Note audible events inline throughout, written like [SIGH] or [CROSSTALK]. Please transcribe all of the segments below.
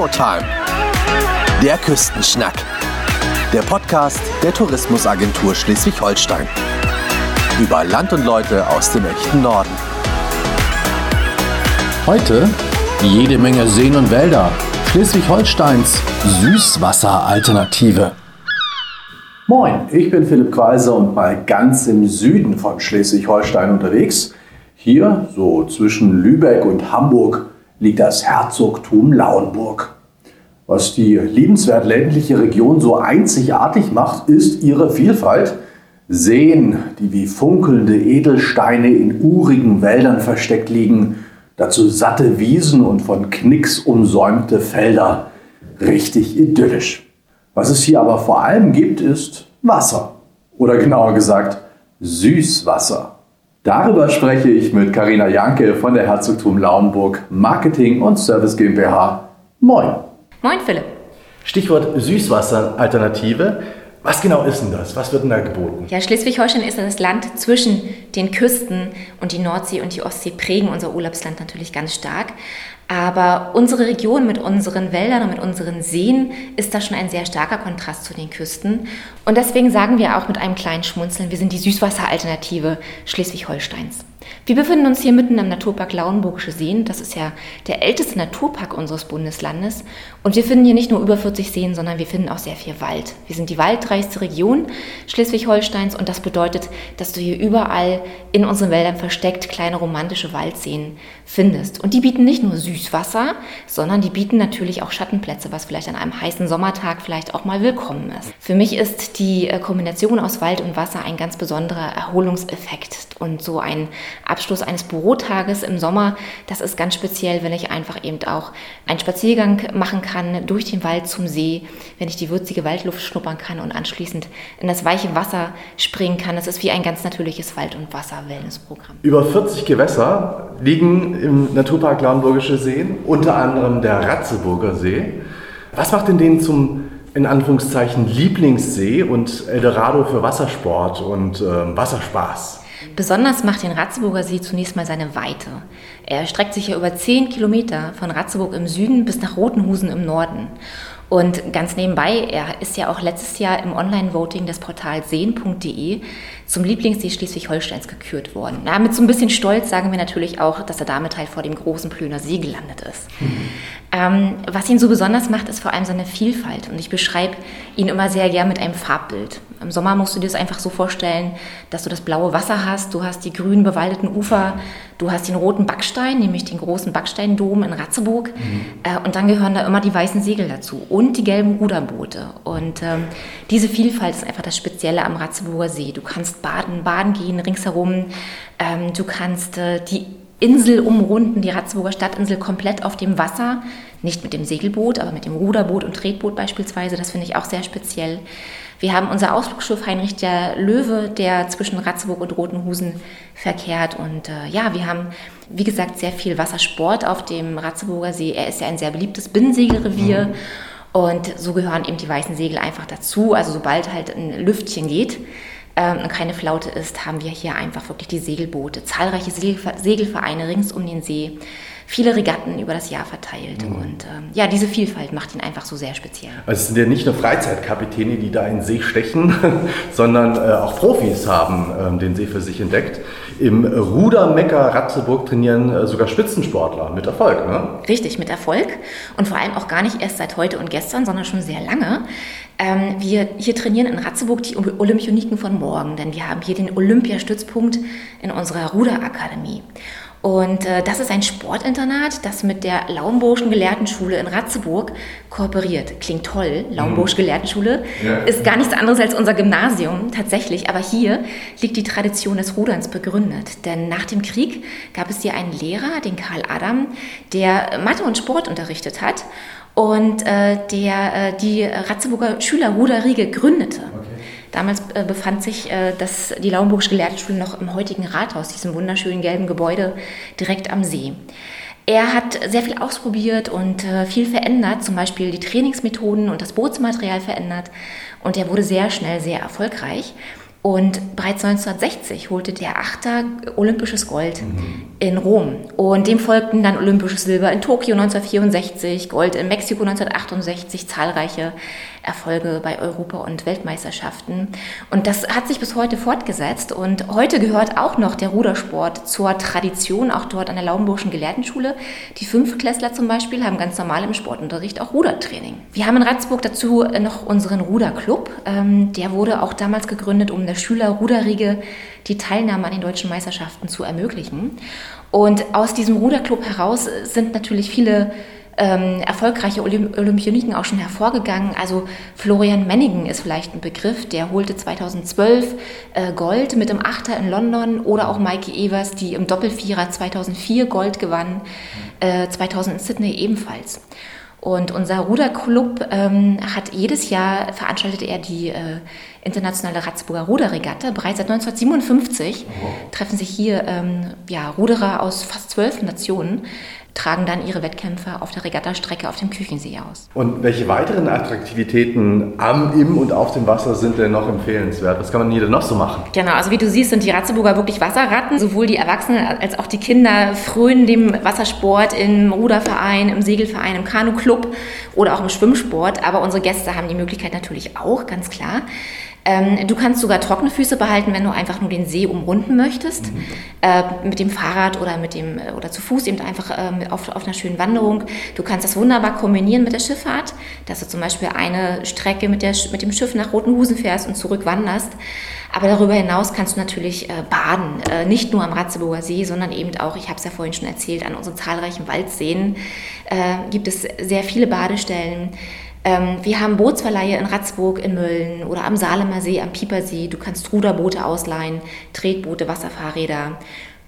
Showtime. Der Küstenschnack. Der Podcast der Tourismusagentur Schleswig-Holstein. Über Land und Leute aus dem echten Norden. Heute jede Menge Seen und Wälder. Schleswig-Holsteins Süßwasseralternative. Moin, ich bin Philipp Kreiser und mal ganz im Süden von Schleswig-Holstein unterwegs. Hier, so zwischen Lübeck und Hamburg, liegt das Herzogtum Lauenburg. Was die liebenswert ländliche Region so einzigartig macht, ist ihre Vielfalt. Seen, die wie funkelnde Edelsteine in urigen Wäldern versteckt liegen, dazu satte Wiesen und von Knicks umsäumte Felder. Richtig idyllisch. Was es hier aber vor allem gibt, ist Wasser. Oder genauer gesagt, Süßwasser. Darüber spreche ich mit Karina Janke von der Herzogtum Lauenburg Marketing und Service GmbH. Moin. Moin Philipp. Stichwort Süßwasseralternative. Was genau ist denn das? Was wird denn da geboten? Ja, Schleswig-Holstein ist das Land zwischen den Küsten und die Nordsee und die Ostsee prägen unser Urlaubsland natürlich ganz stark. Aber unsere Region mit unseren Wäldern und mit unseren Seen ist da schon ein sehr starker Kontrast zu den Küsten. Und deswegen sagen wir auch mit einem kleinen Schmunzeln, wir sind die Süßwasseralternative Schleswig-Holsteins. Wir befinden uns hier mitten am Naturpark Lauenburgische Seen. Das ist ja der älteste Naturpark unseres Bundeslandes. Und wir finden hier nicht nur über 40 Seen, sondern wir finden auch sehr viel Wald. Wir sind die waldreichste Region Schleswig-Holsteins und das bedeutet, dass du hier überall in unseren Wäldern versteckt kleine romantische Waldseen findest. Und die bieten nicht nur Süßwasser, sondern die bieten natürlich auch Schattenplätze, was vielleicht an einem heißen Sommertag vielleicht auch mal willkommen ist. Für mich ist die äh, Kombination aus Wald und Wasser ein ganz besonderer Erholungseffekt und so ein Abschluss eines Bürotages im Sommer, das ist ganz speziell, wenn ich einfach eben auch einen Spaziergang machen kann durch den Wald zum See, wenn ich die würzige Waldluft schnuppern kann und anschließend in das weiche Wasser springen kann. Das ist wie ein ganz natürliches Wald- und Wasser-Wellnessprogramm. Über 40 Gewässer liegen im Naturpark Lauenburgische Seen, unter anderem der Ratzeburger See. Was macht denn den zum in Anführungszeichen Lieblingssee und Eldorado für Wassersport und äh, Wasserspaß? Besonders macht den Ratzeburger See zunächst mal seine Weite. Er streckt sich ja über 10 Kilometer von Ratzeburg im Süden bis nach Rotenhusen im Norden. Und ganz nebenbei, er ist ja auch letztes Jahr im Online-Voting des Portals sehen.de zum Lieblingssee Schleswig-Holsteins gekürt worden. Na, mit so ein bisschen Stolz sagen wir natürlich auch, dass er damit halt vor dem großen Plöner See gelandet ist. Mhm. Ähm, was ihn so besonders macht, ist vor allem seine Vielfalt. Und ich beschreibe ihn immer sehr gern mit einem Farbbild. Im Sommer musst du dir das einfach so vorstellen, dass du das blaue Wasser hast, du hast die grün bewaldeten Ufer, du hast den roten Backstein, nämlich den großen Backsteindom in Ratzeburg. Mhm. Äh, und dann gehören da immer die weißen Segel dazu und die gelben Ruderboote. Und ähm, diese Vielfalt ist einfach das Spezielle am Ratzeburger See. Du kannst baden, baden gehen ringsherum. Ähm, du kannst äh, die Insel umrunden, die Ratzeburger Stadtinsel komplett auf dem Wasser. Nicht mit dem Segelboot, aber mit dem Ruderboot und Tretboot beispielsweise. Das finde ich auch sehr speziell. Wir haben unser Ausflugsschiff Heinrich der Löwe, der zwischen Ratzeburg und Rotenhusen verkehrt. Und äh, ja, wir haben, wie gesagt, sehr viel Wassersport auf dem Ratzeburger See. Er ist ja ein sehr beliebtes Binnensegelrevier. Mhm. Und so gehören eben die weißen Segel einfach dazu. Also sobald halt ein Lüftchen geht, ähm, und keine Flaute ist, haben wir hier einfach wirklich die Segelboote, zahlreiche Segelvereine rings um den See, viele Regatten über das Jahr verteilt. Mhm. Und ähm, ja, diese Vielfalt macht ihn einfach so sehr speziell. Also es sind ja nicht nur Freizeitkapitäne, die da in den See stechen, [LAUGHS] sondern äh, auch Profis haben ähm, den See für sich entdeckt. Im Rudermecker Ratzeburg trainieren äh, sogar Spitzensportler mit Erfolg. Ne? Richtig, mit Erfolg. Und vor allem auch gar nicht erst seit heute und gestern, sondern schon sehr lange. Ähm, wir hier trainieren in Ratzeburg die Olympioniken von morgen, denn wir haben hier den Olympiastützpunkt in unserer Ruderakademie. Und äh, das ist ein Sportinternat, das mit der Lauenburgischen Gelehrtenschule in Ratzeburg kooperiert. Klingt toll, Lauenburgische mhm. Gelehrtenschule. Ja. Ist gar nichts anderes als unser Gymnasium tatsächlich. Aber hier liegt die Tradition des Ruderns begründet. Denn nach dem Krieg gab es hier einen Lehrer, den Karl Adam, der Mathe und Sport unterrichtet hat und äh, der äh, die Ratzeburger Schülerruderriege gründete. Okay. Damals äh, befand sich äh, das, die Lauenburgische Gelehrtenschule noch im heutigen Rathaus, diesem wunderschönen gelben Gebäude direkt am See. Er hat sehr viel ausprobiert und äh, viel verändert, zum Beispiel die Trainingsmethoden und das Bootsmaterial verändert. Und er wurde sehr schnell sehr erfolgreich Und bereits 1960 holte der Achter olympisches Gold mhm. in Rom. Und dem folgten dann olympisches Silber in Tokio 1964, Gold in Mexiko 1968, zahlreiche Erfolge bei Europa- und Weltmeisterschaften. Und das hat sich bis heute fortgesetzt. Und heute gehört auch noch der Rudersport zur Tradition, auch dort an der Laubenburgischen Gelehrtenschule. Die Fünftklässler zum Beispiel haben ganz normal im Sportunterricht auch Rudertraining. Wir haben in Ratzburg dazu noch unseren Ruderclub. Ähm, der wurde auch damals gegründet, um der Schüler-Ruderriege die Teilnahme an den deutschen Meisterschaften zu ermöglichen. Und aus diesem Ruderclub heraus sind natürlich viele ähm, erfolgreiche Olymp Olympioniken auch schon hervorgegangen. Also Florian Menningen ist vielleicht ein Begriff, der holte 2012 äh, Gold mit dem Achter in London oder auch Maike Evers, die im Doppelvierer 2004 Gold gewann, äh, 2000 in Sydney ebenfalls. Und unser Ruderclub ähm, hat jedes Jahr veranstaltet er die äh, internationale Ratzburger Ruderregatta. Bereits seit 1957 oh. treffen sich hier ähm, ja, Ruderer aus fast zwölf Nationen tragen dann ihre Wettkämpfe auf der Regattastrecke auf dem Küchensee aus. Und welche weiteren Attraktivitäten am, im und auf dem Wasser sind denn noch empfehlenswert? Was kann man hier denn noch so machen? Genau, also wie du siehst, sind die Ratzeburger wirklich Wasserratten. Sowohl die Erwachsenen als auch die Kinder frönen dem Wassersport im Ruderverein, im Segelverein, im Kanuclub oder auch im Schwimmsport. Aber unsere Gäste haben die Möglichkeit natürlich auch, ganz klar. Ähm, du kannst sogar trockene Füße behalten, wenn du einfach nur den See umrunden möchtest. Mhm. Äh, mit dem Fahrrad oder, mit dem, äh, oder zu Fuß eben einfach äh, auf, auf einer schönen Wanderung. Du kannst das wunderbar kombinieren mit der Schifffahrt, dass du zum Beispiel eine Strecke mit, der, mit dem Schiff nach Rotenhusen fährst und zurück wanderst. Aber darüber hinaus kannst du natürlich äh, baden, äh, nicht nur am Ratzeburger See, sondern eben auch, ich habe es ja vorhin schon erzählt, an unseren zahlreichen Waldseen äh, gibt es sehr viele Badestellen. Ähm, wir haben Bootsverleihe in Ratzburg, in Mölln oder am Salemer See, am Piepersee. Du kannst Ruderboote ausleihen, Tretboote, Wasserfahrräder.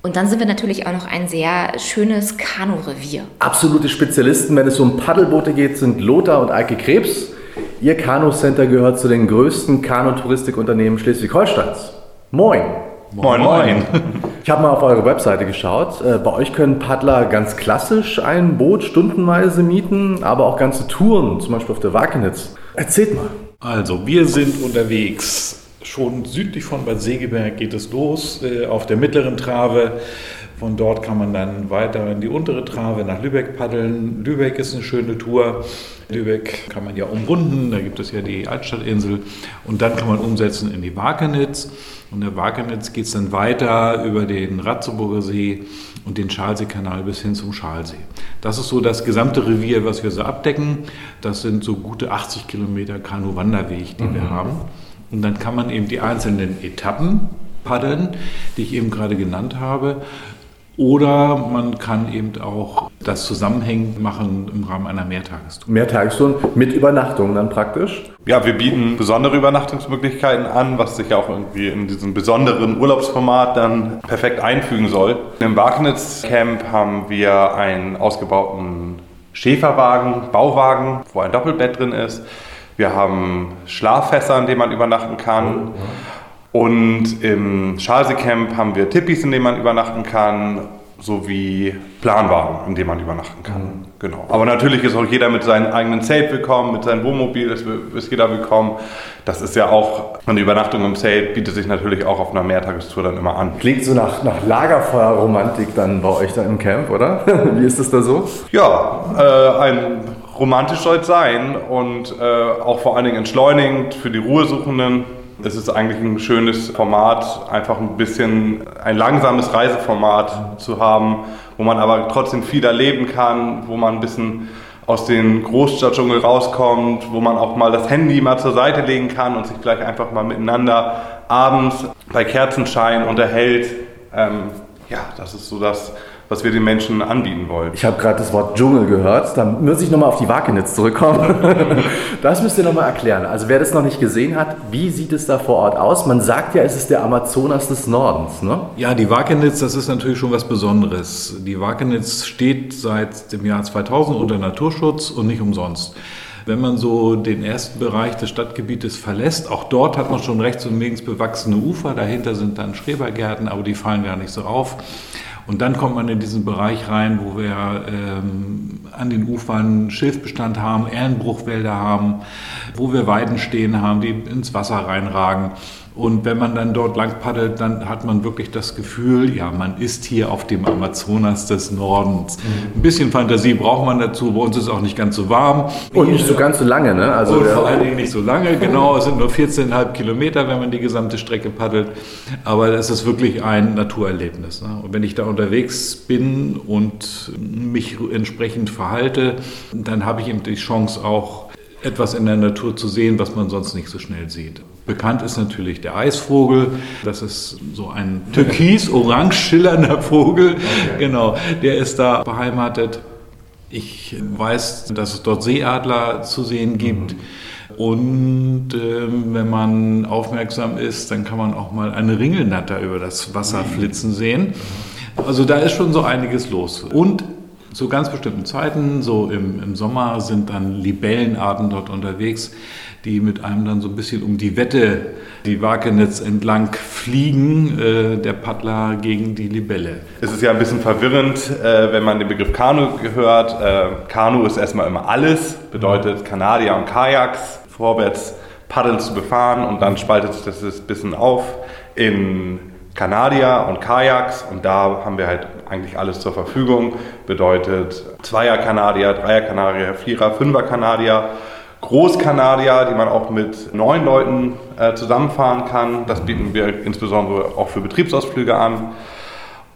Und dann sind wir natürlich auch noch ein sehr schönes Kanurevier. Absolute Spezialisten, wenn es um Paddelboote geht, sind Lothar und Eike Krebs. Ihr Kanu-Center gehört zu den größten Kanutouristik-Unternehmen Schleswig-Holsteins. Moin! Moin, moin. Ich habe mal auf eure Webseite geschaut. Äh, bei euch können Paddler ganz klassisch ein Boot stundenweise mieten, aber auch ganze Touren, zum Beispiel auf der Wakenitz. Erzählt mal. Also, wir sind unterwegs. Schon südlich von Bad Segeberg geht es los, äh, auf der mittleren Trave. Von dort kann man dann weiter in die untere Trave nach Lübeck paddeln. Lübeck ist eine schöne Tour. Lübeck kann man ja umrunden, da gibt es ja die Altstadtinsel. Und dann kann man umsetzen in die Wakenitz. Und der Wakenitz geht es dann weiter über den Ratzeburger See und den Schalseekanal bis hin zum Schalsee. Das ist so das gesamte Revier, was wir so abdecken. Das sind so gute 80 Kilometer Kanu-Wanderweg, die mhm. wir haben. Und dann kann man eben die einzelnen Etappen paddeln, die ich eben gerade genannt habe. Oder man kann eben auch das zusammenhängend machen im Rahmen einer Mehrtagestour. Mehrtagestour mit Übernachtung dann praktisch? Ja, wir bieten besondere Übernachtungsmöglichkeiten an, was sich ja auch irgendwie in diesem besonderen Urlaubsformat dann perfekt einfügen soll. Im Wagnitz Camp haben wir einen ausgebauten Schäferwagen, Bauwagen, wo ein Doppelbett drin ist. Wir haben Schlaffässer, in denen man übernachten kann. Oh, und im Schalsee-Camp haben wir Tippis, in denen man übernachten kann, sowie Planwagen, in denen man übernachten kann. Mhm. Genau. Aber natürlich ist auch jeder mit seinem eigenen Zelt willkommen, mit seinem Wohnmobil ist, ist jeder willkommen. Das ist ja auch, eine Übernachtung im Zelt bietet sich natürlich auch auf einer Mehrtagestour dann immer an. Klingt so nach, nach Lagerfeuerromantik dann bei euch da im Camp, oder? [LAUGHS] Wie ist das da so? Ja, äh, ein romantisch soll es sein und äh, auch vor allen Dingen entschleunigend für die Ruhesuchenden es ist eigentlich ein schönes Format, einfach ein bisschen ein langsames Reiseformat zu haben, wo man aber trotzdem viel erleben kann, wo man ein bisschen aus dem Großstadtdschungel rauskommt, wo man auch mal das Handy mal zur Seite legen kann und sich vielleicht einfach mal miteinander abends bei Kerzenschein unterhält. Ähm, ja, das ist so das, was wir den Menschen anbieten wollen. Ich habe gerade das Wort Dschungel gehört. Da muss ich nochmal auf die Wakenitz zurückkommen. [LAUGHS] das müsst ihr nochmal erklären. Also wer das noch nicht gesehen hat, wie sieht es da vor Ort aus? Man sagt ja, es ist der Amazonas des Nordens. Ne? Ja, die Wakenitz, das ist natürlich schon was Besonderes. Die Wakenitz steht seit dem Jahr 2000 unter Naturschutz und nicht umsonst. Wenn man so den ersten Bereich des Stadtgebietes verlässt, auch dort hat man schon rechts und links bewachsene Ufer, dahinter sind dann Schrebergärten, aber die fallen gar nicht so auf. Und dann kommt man in diesen Bereich rein, wo wir ähm, an den Ufern Schilfbestand haben, Erlenbruchwälder haben, wo wir Weiden stehen haben, die ins Wasser reinragen. Und wenn man dann dort lang paddelt, dann hat man wirklich das Gefühl, ja, man ist hier auf dem Amazonas des Nordens. Mhm. Ein bisschen Fantasie braucht man dazu. Bei uns ist es auch nicht ganz so warm. Und nicht so ganz so lange, ne? Also und vor allen Dingen nicht so lange, genau. Es sind nur 14,5 Kilometer, wenn man die gesamte Strecke paddelt. Aber das ist wirklich ein Naturerlebnis. Ne? Und wenn ich da unterwegs bin und mich entsprechend verhalte, dann habe ich eben die Chance auch etwas in der Natur zu sehen, was man sonst nicht so schnell sieht. Bekannt ist natürlich der Eisvogel. Das ist so ein türkis-orange schillernder Vogel. Okay. Genau, der ist da beheimatet. Ich weiß, dass es dort Seeadler zu sehen gibt. Mhm. Und äh, wenn man aufmerksam ist, dann kann man auch mal eine Ringelnatter über das Wasser flitzen sehen. Also da ist schon so einiges los. Und zu ganz bestimmten Zeiten, so im, im Sommer, sind dann Libellenarten dort unterwegs, die mit einem dann so ein bisschen um die Wette, die Wakenetz entlang fliegen, äh, der Paddler gegen die Libelle. Es ist ja ein bisschen verwirrend, äh, wenn man den Begriff Kanu gehört. Äh, Kanu ist erstmal immer alles, bedeutet Kanadier und Kajaks, vorwärts paddeln zu befahren und dann spaltet sich das ein bisschen auf in Kanadier und Kajaks und da haben wir halt eigentlich alles zur Verfügung. Bedeutet Zweier-Kanadier, Dreier-Kanadier, Vierer-, Fünfer-Kanadier, Großkanadier, die man auch mit neun Leuten äh, zusammenfahren kann. Das bieten wir insbesondere auch für Betriebsausflüge an.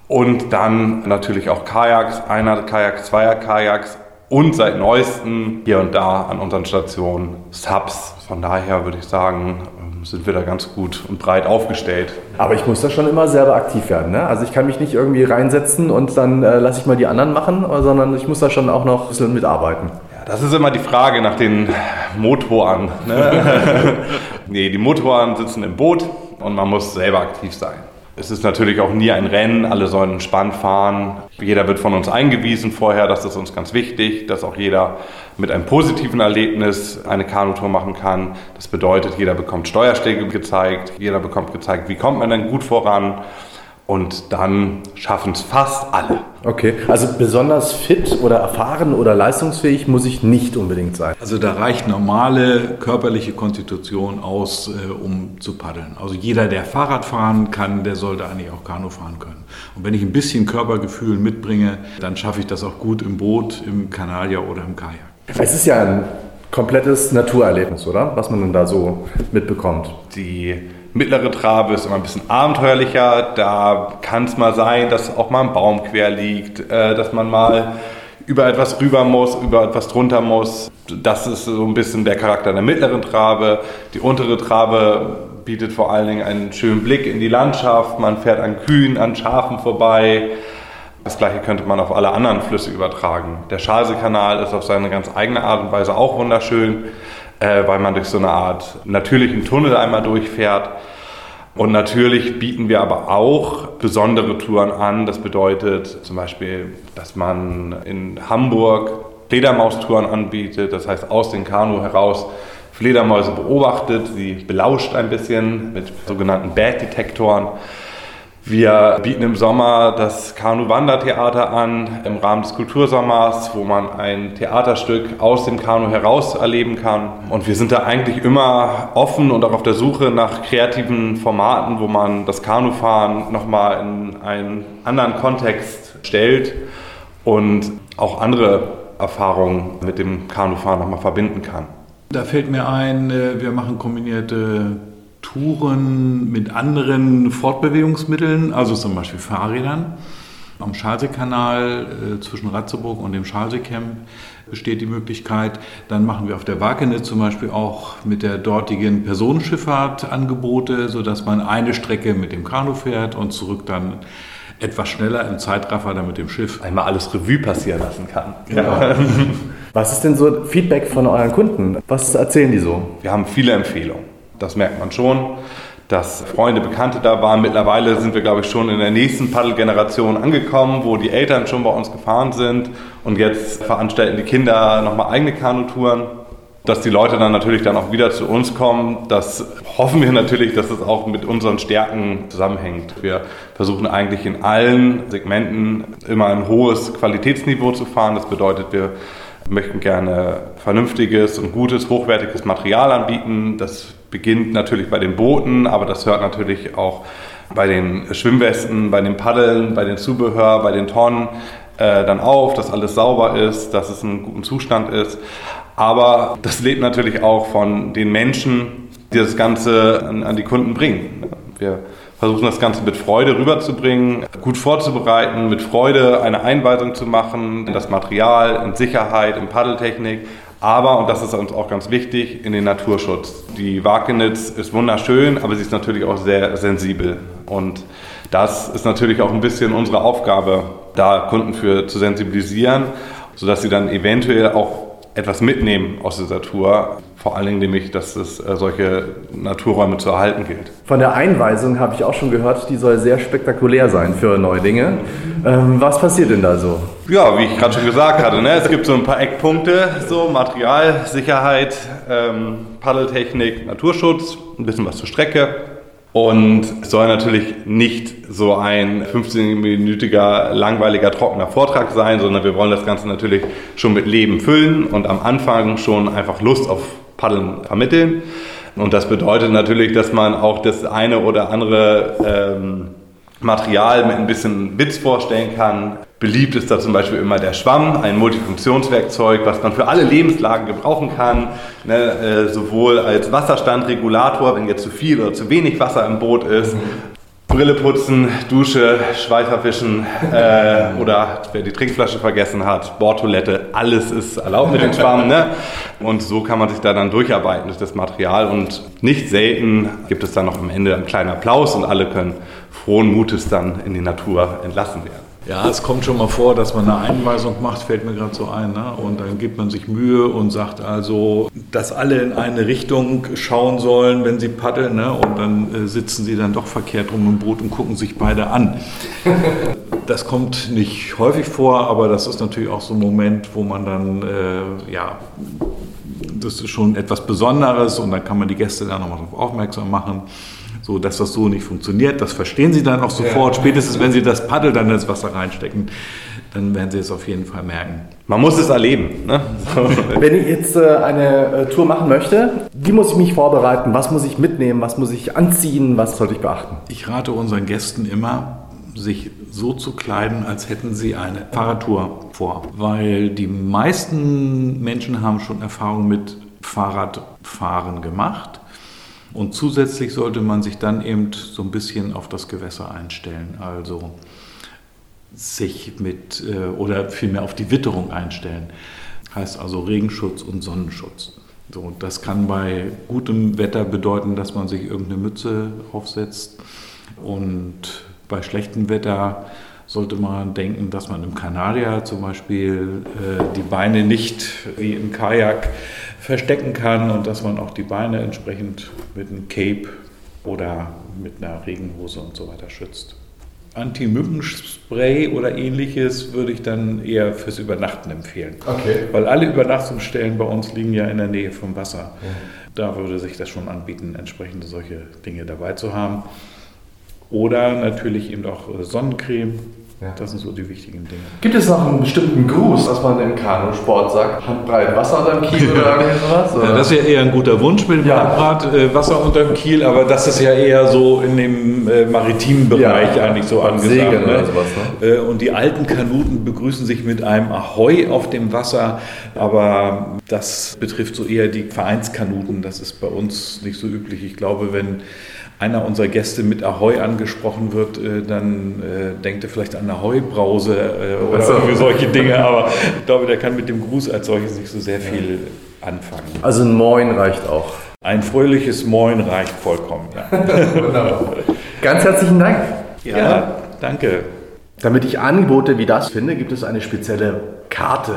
Und dann natürlich auch Kajaks, Einer-Kajaks, Zweier-Kajaks und seit neuestem hier und da an unseren Stationen Subs. Von daher würde ich sagen, sind wir da ganz gut und breit aufgestellt. Aber ich muss da schon immer selber aktiv werden. Ne? Also ich kann mich nicht irgendwie reinsetzen und dann äh, lasse ich mal die anderen machen, sondern ich muss da schon auch noch ein bisschen mitarbeiten. Ja, das ist immer die Frage nach den Motoren. Ne? [LAUGHS] [LAUGHS] nee, die Motoren sitzen im Boot und man muss selber aktiv sein. Es ist natürlich auch nie ein Rennen, alle sollen entspannt fahren. Jeder wird von uns eingewiesen vorher, das ist uns ganz wichtig, dass auch jeder mit einem positiven Erlebnis eine Kanutour machen kann. Das bedeutet, jeder bekommt Steuerschläge gezeigt, jeder bekommt gezeigt, wie kommt man denn gut voran. Und dann schaffen es fast alle. Okay, also besonders fit oder erfahren oder leistungsfähig muss ich nicht unbedingt sein. Also da reicht normale körperliche Konstitution aus, äh, um zu paddeln. Also jeder, der Fahrrad fahren kann, der sollte eigentlich auch Kanu fahren können. Und wenn ich ein bisschen Körpergefühl mitbringe, dann schaffe ich das auch gut im Boot, im Kanalier oder im Kajak. Es ist ja ein komplettes Naturerlebnis, oder? Was man dann da so mitbekommt. Die mittlere Trabe ist immer ein bisschen abenteuerlicher. Da kann es mal sein, dass auch mal ein Baum quer liegt, äh, dass man mal über etwas rüber muss, über etwas drunter muss. Das ist so ein bisschen der Charakter der mittleren Trabe. Die untere Trabe bietet vor allen Dingen einen schönen Blick in die Landschaft. Man fährt an Kühen, an Schafen vorbei. Das gleiche könnte man auf alle anderen Flüsse übertragen. Der Schalseekanal ist auf seine ganz eigene Art und Weise auch wunderschön äh, weil man durch so eine Art natürlichen Tunnel einmal durchfährt. Und natürlich bieten wir aber auch besondere Touren an. Das bedeutet zum Beispiel, dass man in Hamburg Fledermaustouren anbietet, das heißt aus dem Kanu heraus Fledermäuse beobachtet, sie belauscht ein bisschen mit sogenannten Bad-Detektoren. Wir bieten im Sommer das Kanu-Wandertheater an im Rahmen des Kultursommers, wo man ein Theaterstück aus dem Kanu heraus erleben kann. Und wir sind da eigentlich immer offen und auch auf der Suche nach kreativen Formaten, wo man das Kanufahren nochmal in einen anderen Kontext stellt und auch andere Erfahrungen mit dem Kanufahren nochmal verbinden kann. Da fällt mir ein, äh, wir machen kombinierte Touren mit anderen Fortbewegungsmitteln, also zum Beispiel Fahrrädern. Am Schalseekanal äh, zwischen Ratzeburg und dem Schalseecamp besteht die Möglichkeit. Dann machen wir auf der Wakene zum Beispiel auch mit der dortigen Personenschifffahrt Angebote, sodass man eine Strecke mit dem Kanu fährt und zurück dann etwas schneller im Zeitraffer dann mit dem Schiff. Einmal alles Revue passieren lassen kann. Genau. [LAUGHS] Was ist denn so Feedback von euren Kunden? Was erzählen die so? Wir haben viele Empfehlungen. Das merkt man schon, dass Freunde, Bekannte da waren. Mittlerweile sind wir, glaube ich, schon in der nächsten Paddelgeneration angekommen, wo die Eltern schon bei uns gefahren sind. Und jetzt veranstalten die Kinder nochmal eigene Kanutouren. Dass die Leute dann natürlich dann auch wieder zu uns kommen, das hoffen wir natürlich, dass es auch mit unseren Stärken zusammenhängt. Wir versuchen eigentlich in allen Segmenten immer ein hohes Qualitätsniveau zu fahren. Das bedeutet, wir möchten gerne vernünftiges und gutes, hochwertiges Material anbieten. Das beginnt natürlich bei den Booten, aber das hört natürlich auch bei den Schwimmwesten, bei den Paddeln, bei den Zubehör, bei den Tonnen äh, dann auf, dass alles sauber ist, dass es in gutem Zustand ist. Aber das lebt natürlich auch von den Menschen, die das Ganze an, an die Kunden bringen. Wir versuchen das Ganze mit Freude rüberzubringen, gut vorzubereiten, mit Freude eine Einweisung zu machen, das Material in Sicherheit, in Paddeltechnik, aber, und das ist uns auch ganz wichtig, in den Naturschutz. Die Wakenitz ist wunderschön, aber sie ist natürlich auch sehr sensibel. Und das ist natürlich auch ein bisschen unsere Aufgabe, da Kunden für zu sensibilisieren, sodass sie dann eventuell auch etwas mitnehmen aus dieser Tour. Vor allen Dingen nämlich, dass es äh, solche Naturräume zu erhalten gilt. Von der Einweisung habe ich auch schon gehört, die soll sehr spektakulär sein für Neulinge. Ähm, was passiert denn da so? Ja, wie ich gerade schon gesagt hatte, ne, es gibt so ein paar Eckpunkte, so Material, Sicherheit, ähm, Paddeltechnik, Naturschutz, ein bisschen was zur Strecke, und soll natürlich nicht so ein 15-minütiger, langweiliger, trockener Vortrag sein, sondern wir wollen das Ganze natürlich schon mit Leben füllen und am Anfang schon einfach Lust auf Paddeln vermitteln. Und das bedeutet natürlich, dass man auch das eine oder andere ähm, Material mit ein bisschen Witz vorstellen kann. Beliebt ist da zum Beispiel immer der Schwamm, ein Multifunktionswerkzeug, was man für alle Lebenslagen gebrauchen kann, ne, äh, sowohl als Wasserstandregulator, wenn jetzt zu viel oder zu wenig Wasser im Boot ist, mhm. Brille putzen, Dusche, Schweiterfischen äh, oder wer die Trinkflasche vergessen hat, Bordtoilette, alles ist erlaubt mit dem Schwamm. Ne? Und so kann man sich da dann durcharbeiten durch das Material und nicht selten gibt es dann noch am Ende einen kleinen Applaus und alle können frohen Mutes dann in die Natur entlassen werden. Ja, es kommt schon mal vor, dass man eine Einweisung macht, fällt mir gerade so ein. Ne? Und dann gibt man sich Mühe und sagt also, dass alle in eine Richtung schauen sollen, wenn sie paddeln. Ne? Und dann äh, sitzen sie dann doch verkehrt rum im Boot und gucken sich beide an. [LAUGHS] Das kommt nicht häufig vor, aber das ist natürlich auch so ein Moment, wo man dann, äh, ja, das ist schon etwas Besonderes und dann kann man die Gäste da nochmal darauf aufmerksam machen so dass das so nicht funktioniert. Das verstehen sie dann auch sofort. Ja. Spätestens, wenn sie das Paddel dann ins Wasser reinstecken, dann werden sie es auf jeden Fall merken. Man muss es erleben. Ne? [LAUGHS] Wenn ich jetzt äh, eine äh, Tour machen möchte, wie muss ich mich vorbereiten? Was muss ich mitnehmen? Was muss ich anziehen? Was sollte ich beachten? Ich rate unseren Gästen immer, sich so zu kleiden, als hätten sie eine Fahrradtour vor. Weil die meisten Menschen haben schon Erfahrung mit Fahrradfahren gemacht und zusätzlich sollte man sich dann eben so ein bisschen auf das Gewässer einstellen, also sich mit äh, oder vielmehr auf die Witterung einstellen. Heißt also Regenschutz und Sonnenschutz. So, das kann bei gutem Wetter bedeuten, dass man sich irgendeine Mütze aufsetzt und bei schlechtem Wetter sollte man denken, dass man im Kanadier zum Beispiel äh, die Beine nicht wie im Kajak verstecken kann und dass man auch die Beine entsprechend mit einem Cape oder mit einer Regenhose und so weiter schützt. Anti-Mückenspray oder ähnliches würde ich dann eher fürs Übernachten empfehlen. Okay. Weil alle Übernachtungsstellen bei uns liegen ja in der Nähe vom Wasser. Mhm. Da würde sich das schon anbieten, entsprechende solche Dinge dabei zu haben. Oder natürlich eben auch Sonnencreme ja. Das sind so die wichtigen Dinge. Gibt es noch einen bestimmten Gruß, was man im Kanusport sagt? Handbreit Wasser unterm Kiel oder? Oder? Ja, das ist ja eher ein guter Wunsch mit dem ja. Handbreit äh, Wasser unterm Kiel, aber das ist ja eher so in dem äh, maritimen Bereich ja. eigentlich so angesagt. Segeln ne? oder sowas, ne? Äh, und die alten Kanuten begrüßen sich mit einem Ahoi auf dem Wasser, aber das betrifft so eher die Vereinskanuten. Das ist bei uns nicht so üblich. Ich glaube, wenn einer unserer Gäste mit Ahoi angesprochen wird, äh, dann äh, denkt er vielleicht an Ahoi-Brause äh, oder so. irgendwie solche Dinge. Aber ich glaube, der kann mit dem Gruß als solches nicht so sehr viel anfangen. Also ein Moin reicht auch. Ein fröhliches Moin reicht vollkommen. Ja. [LAUGHS] Wunderbar. Ganz herzlichen Dank. Ja, ja, danke. Damit ich Angebote wie das finde, gibt es eine spezielle Karte.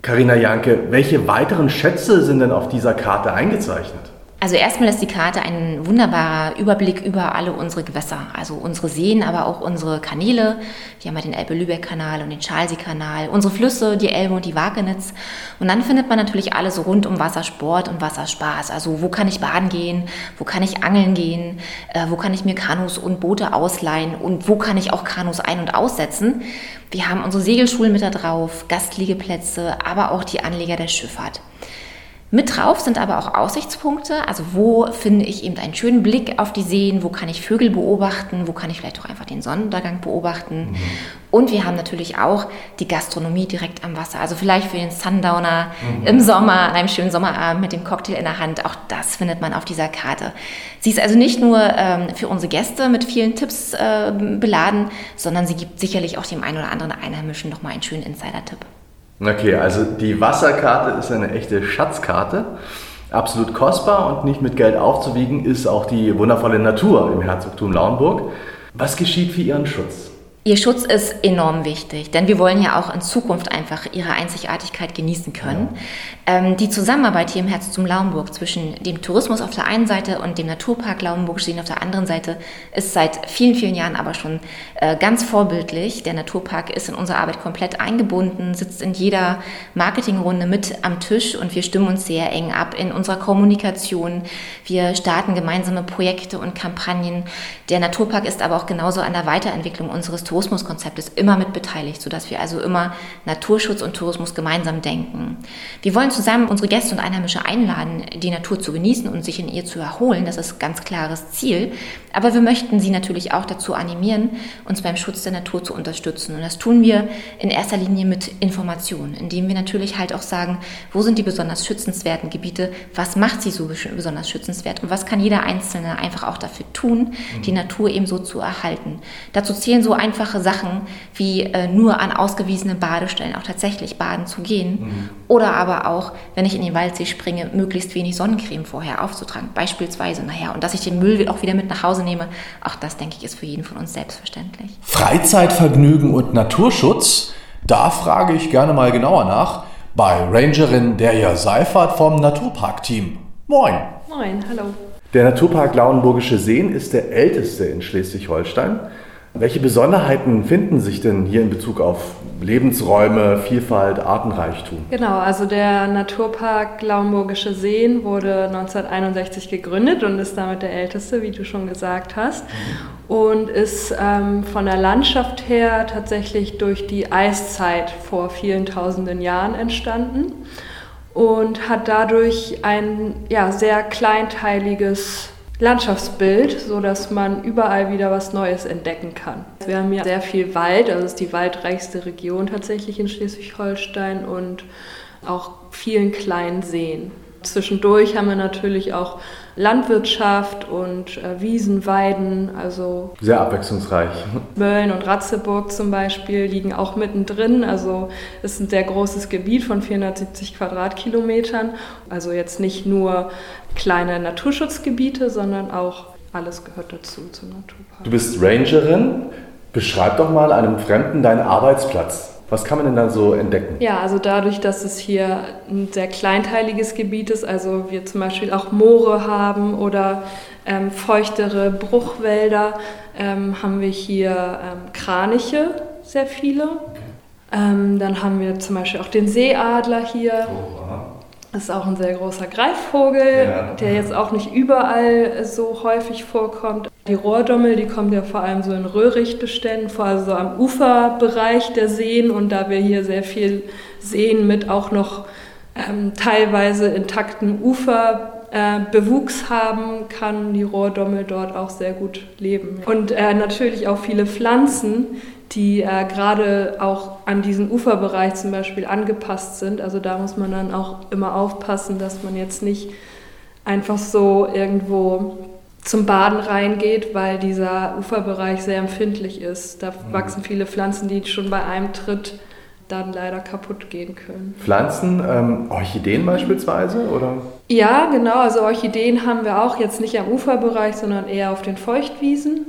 Karina Janke, welche weiteren Schätze sind denn auf dieser Karte eingezeichnet? Also erstmal ist die Karte ein wunderbarer Überblick über alle unsere Gewässer, also unsere Seen, aber auch unsere Kanäle. Wir haben ja den Elbe-Lübeck-Kanal und den Schalsee-Kanal, unsere Flüsse, die Elbe und die Wagenitz. Und dann findet man natürlich alles rund um Wassersport und Wasserspaß. Also wo kann ich baden gehen, wo kann ich angeln gehen, äh, wo kann ich mir Kanus und Boote ausleihen und wo kann ich auch Kanus ein- und aussetzen. Wir haben unsere Segelschulen mit da drauf, Gastliegeplätze, aber auch die Anleger der Schifffahrt. Mit drauf sind aber auch Aussichtspunkte, also wo finde ich eben einen schönen Blick auf die Seen, wo kann ich Vögel beobachten, wo kann ich vielleicht auch einfach den Sonnenuntergang beobachten. Mhm. Und wir haben natürlich auch die Gastronomie direkt am Wasser, also vielleicht für den Sundowner mhm. im Sommer, an einem schönen Sommerabend mit dem Cocktail in der Hand, auch das findet man auf dieser Karte. Sie ist also nicht nur ähm, für unsere Gäste mit vielen Tipps äh, beladen, sondern sie gibt sicherlich auch dem einen oder anderen Einheimischen nochmal einen schönen Insider-Tipp. Okay, also die Wasserkarte ist eine echte Schatzkarte. Absolut kostbar und nicht mit Geld aufzuwiegen ist auch die wundervolle Natur im Herzogtum Lauenburg. Was geschieht für Ihren Schutz? Ihr Schutz ist enorm wichtig, denn wir wollen ja auch in Zukunft einfach ihre Einzigartigkeit genießen können. Ja. Ähm, die Zusammenarbeit hier im Herzogtum Lauenburg zwischen dem Tourismus auf der einen Seite und dem Naturpark Lauenburg stehen auf der anderen Seite ist seit vielen, vielen Jahren aber schon äh, ganz vorbildlich. Der Naturpark ist in unsere Arbeit komplett eingebunden, sitzt in jeder Marketingrunde mit am Tisch und wir stimmen uns sehr eng ab in unserer Kommunikation. Wir starten gemeinsame Projekte und Kampagnen. Der Naturpark ist aber auch genauso an der Weiterentwicklung unseres Tourismus Tourismuskonzept ist immer mit beteiligt, sodass wir also immer Naturschutz und Tourismus gemeinsam denken. Wir wollen zusammen unsere Gäste und Einheimische einladen, die Natur zu genießen und sich in ihr zu erholen. Das ist ganz klares Ziel. Aber wir möchten sie natürlich auch dazu animieren, uns beim Schutz der Natur zu unterstützen. Und das tun wir in erster Linie mit Informationen, indem wir natürlich halt auch sagen, wo sind die besonders schützenswerten Gebiete, was macht sie so besonders schützenswert und was kann jeder Einzelne einfach auch dafür tun, die Natur eben so zu erhalten. Dazu zählen so einfach einfache Sachen wie äh, nur an ausgewiesenen Badestellen auch tatsächlich baden zu gehen. Mhm. Oder aber auch, wenn ich in den Waldsee springe, möglichst wenig Sonnencreme vorher aufzutragen. Beispielsweise, naja, und dass ich den Müll auch wieder mit nach Hause nehme, auch das, denke ich, ist für jeden von uns selbstverständlich. Freizeitvergnügen und Naturschutz, da frage ich gerne mal genauer nach bei Rangerin Derja Seifert vom Naturpark-Team. Moin. Moin, hallo. Der Naturpark Lauenburgische Seen ist der älteste in Schleswig-Holstein. Welche Besonderheiten finden sich denn hier in Bezug auf Lebensräume, Vielfalt, Artenreichtum? Genau, also der Naturpark Lauenburgische Seen wurde 1961 gegründet und ist damit der älteste, wie du schon gesagt hast. Und ist ähm, von der Landschaft her tatsächlich durch die Eiszeit vor vielen tausenden Jahren entstanden und hat dadurch ein ja, sehr kleinteiliges Landschaftsbild, so dass man überall wieder was Neues entdecken kann. Wir haben ja sehr viel Wald, also es ist die waldreichste Region tatsächlich in Schleswig-Holstein und auch vielen kleinen Seen. Zwischendurch haben wir natürlich auch Landwirtschaft und äh, Wiesen, Weiden, also sehr abwechslungsreich. Mölln und Ratzeburg zum Beispiel liegen auch mittendrin. Also es ist ein sehr großes Gebiet von 470 Quadratkilometern. Also jetzt nicht nur kleine Naturschutzgebiete, sondern auch alles gehört dazu zum Naturpark. Du bist Rangerin. Beschreib doch mal einem Fremden deinen Arbeitsplatz. Was kann man denn da so entdecken? Ja, also dadurch, dass es hier ein sehr kleinteiliges Gebiet ist, also wir zum Beispiel auch Moore haben oder ähm, feuchtere Bruchwälder, ähm, haben wir hier ähm, Kraniche, sehr viele. Ähm, dann haben wir zum Beispiel auch den Seeadler hier. Das ist auch ein sehr großer Greifvogel, ja. der jetzt auch nicht überall so häufig vorkommt. Die Rohrdommel, die kommt ja vor allem so in Röhrichtbeständen vor, also am Uferbereich der Seen. Und da wir hier sehr viel Seen mit auch noch ähm, teilweise intakten Uferbewuchs äh, haben, kann die Rohrdommel dort auch sehr gut leben. Und äh, natürlich auch viele Pflanzen, die äh, gerade auch an diesen Uferbereich zum Beispiel angepasst sind. Also da muss man dann auch immer aufpassen, dass man jetzt nicht einfach so irgendwo zum Baden reingeht, weil dieser Uferbereich sehr empfindlich ist. Da mhm. wachsen viele Pflanzen, die schon bei einem Tritt dann leider kaputt gehen können. Pflanzen, ähm, Orchideen beispielsweise, oder? Ja, genau. Also Orchideen haben wir auch jetzt nicht am Uferbereich, sondern eher auf den Feuchtwiesen.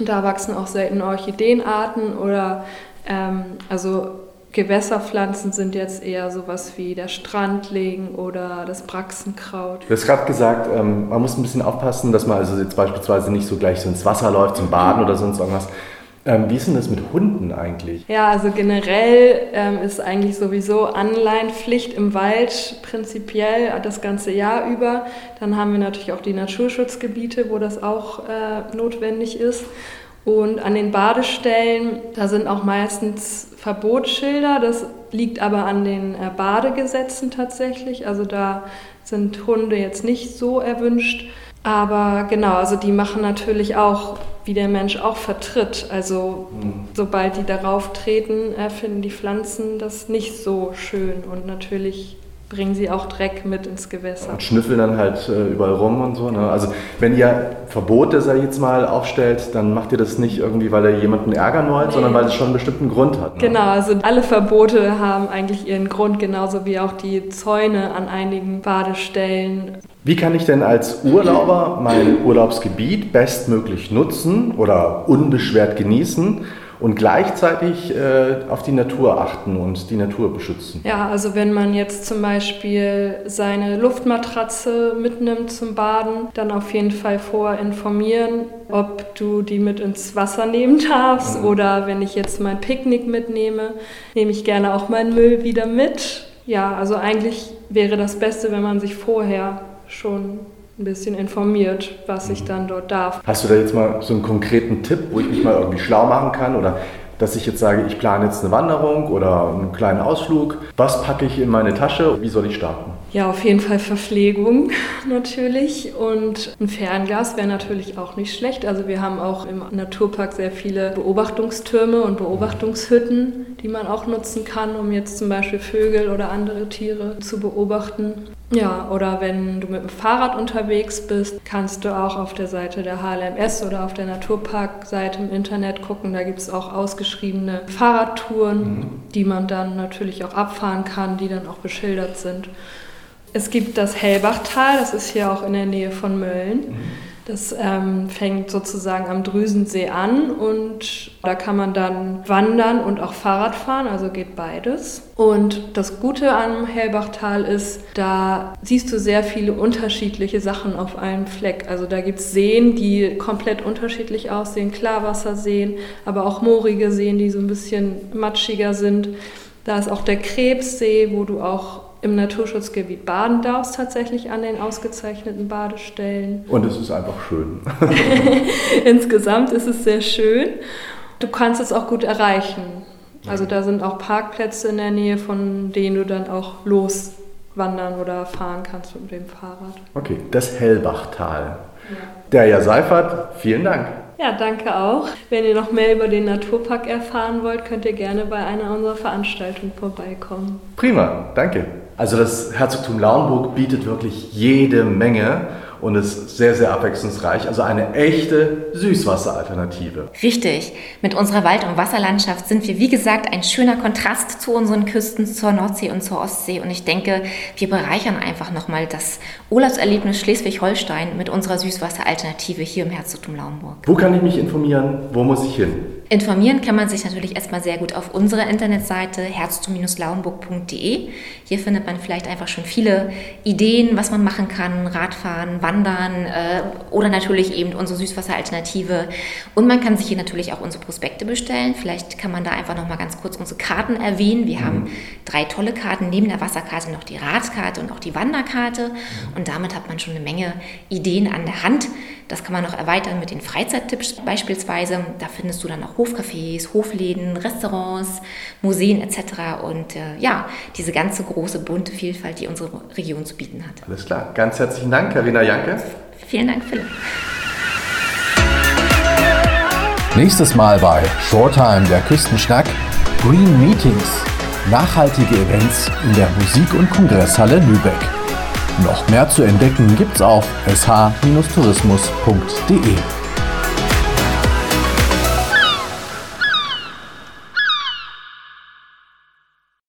Da wachsen auch selten Orchideenarten oder ähm, also Gewässerpflanzen sind jetzt eher sowas wie der Strandling oder das Braxenkraut. Du hast gerade gesagt, ähm, man muss ein bisschen aufpassen, dass man also jetzt beispielsweise nicht so gleich so ins Wasser läuft zum Baden oder sonst irgendwas. Ähm, wie ist denn das mit Hunden eigentlich? Ja, also generell ähm, ist eigentlich sowieso Anleihenpflicht im Wald prinzipiell das ganze Jahr über. Dann haben wir natürlich auch die Naturschutzgebiete, wo das auch äh, notwendig ist. Und an den Badestellen, da sind auch meistens Verbotsschilder. Das liegt aber an den äh, Badegesetzen tatsächlich. Also da sind Hunde jetzt nicht so erwünscht. Aber genau, also die machen natürlich auch, wie der Mensch auch vertritt. Also mhm. sobald die darauf treten, äh, finden die Pflanzen das nicht so schön. Und natürlich bringen sie auch Dreck mit ins Gewässer. Und schnüffeln dann halt äh, überall rum und so. Ne? Also wenn ihr Verbote, sag ich jetzt mal, aufstellt, dann macht ihr das nicht irgendwie, weil ihr jemanden ärgern wollt, nee. sondern weil es schon einen bestimmten Grund hat. Ne? Genau, also alle Verbote haben eigentlich ihren Grund, genauso wie auch die Zäune an einigen Badestellen. Wie kann ich denn als Urlauber mein Urlaubsgebiet bestmöglich nutzen oder unbeschwert genießen? Und gleichzeitig äh, auf die Natur achten und die Natur beschützen. Ja, also wenn man jetzt zum Beispiel seine Luftmatratze mitnimmt zum Baden, dann auf jeden Fall vorinformieren, ob du die mit ins Wasser nehmen darfst mhm. oder wenn ich jetzt mein Picknick mitnehme, nehme ich gerne auch meinen Müll wieder mit. Ja, also eigentlich wäre das Beste, wenn man sich vorher schon ein bisschen informiert, was ich dann dort darf. Hast du da jetzt mal so einen konkreten Tipp, wo ich mich mal irgendwie schlau machen kann oder dass ich jetzt sage, ich plane jetzt eine Wanderung oder einen kleinen Ausflug. Was packe ich in meine Tasche? Wie soll ich starten? Ja, auf jeden Fall Verpflegung [LAUGHS] natürlich und ein Fernglas wäre natürlich auch nicht schlecht. Also wir haben auch im Naturpark sehr viele Beobachtungstürme und Beobachtungshütten, die man auch nutzen kann, um jetzt zum Beispiel Vögel oder andere Tiere zu beobachten. Ja, oder wenn du mit dem Fahrrad unterwegs bist, kannst du auch auf der Seite der HLMS oder auf der Naturparkseite im Internet gucken. Da gibt es auch ausgeschriebene Fahrradtouren, mhm. die man dann natürlich auch abfahren kann, die dann auch beschildert sind. Es gibt das Hellbachtal, das ist hier auch in der Nähe von Mölln. Mhm. Das ähm, fängt sozusagen am Drüsensee an und da kann man dann wandern und auch Fahrrad fahren, also geht beides. Und das Gute am Hellbachtal ist, da siehst du sehr viele unterschiedliche Sachen auf einem Fleck. Also da gibt es Seen, die komplett unterschiedlich aussehen, Klarwasserseen, aber auch moorige Seen, die so ein bisschen matschiger sind. Da ist auch der Krebssee, wo du auch im Naturschutzgebiet baden darfst, tatsächlich an den ausgezeichneten Badestellen. Und es ist einfach schön. [LAUGHS] Insgesamt ist es sehr schön. Du kannst es auch gut erreichen. Also da sind auch Parkplätze in der Nähe, von denen du dann auch loswandern oder fahren kannst mit dem Fahrrad. Okay, das Hellbachtal. Ja. Der ja Seifert, vielen Dank. Ja, danke auch. Wenn ihr noch mehr über den Naturpark erfahren wollt, könnt ihr gerne bei einer unserer Veranstaltungen vorbeikommen. Prima, danke. Also das Herzogtum Lauenburg bietet wirklich jede Menge und ist sehr, sehr abwechslungsreich. Also eine echte Süßwasseralternative. Richtig. Mit unserer Wald- und Wasserlandschaft sind wir, wie gesagt, ein schöner Kontrast zu unseren Küsten, zur Nordsee und zur Ostsee. Und ich denke, wir bereichern einfach nochmal das Urlaubserlebnis Schleswig-Holstein mit unserer Süßwasseralternative hier im Herzogtum Lauenburg. Wo kann ich mich informieren? Wo muss ich hin? Informieren kann man sich natürlich erstmal sehr gut auf unserer Internetseite herzogtum-lauenburg.de. Hier findet man vielleicht einfach schon viele Ideen, was man machen kann, Radfahren, Wandern äh, oder natürlich eben unsere Süßwasseralternative. Und man kann sich hier natürlich auch unsere Prospekte bestellen. Vielleicht kann man da einfach noch mal ganz kurz unsere Karten erwähnen. Wir mhm. haben drei tolle Karten, neben der Wasserkarte noch die Radkarte und auch die Wanderkarte. Und damit hat man schon eine Menge Ideen an der Hand. Das kann man noch erweitern mit den Freizeittipps beispielsweise. Da findest du dann auch Hofcafés, Hofläden, Restaurants, Museen etc. Und äh, ja, diese ganze große bunte Vielfalt, die unsere Region zu bieten hat. Alles klar. Ganz herzlichen Dank, Karina Janke. Vielen Dank, Philipp. Nächstes Mal bei Shorttime der Küstenschnack Green Meetings. Nachhaltige Events in der Musik- und Kongresshalle Lübeck. Noch mehr zu entdecken gibt's auf sh-tourismus.de.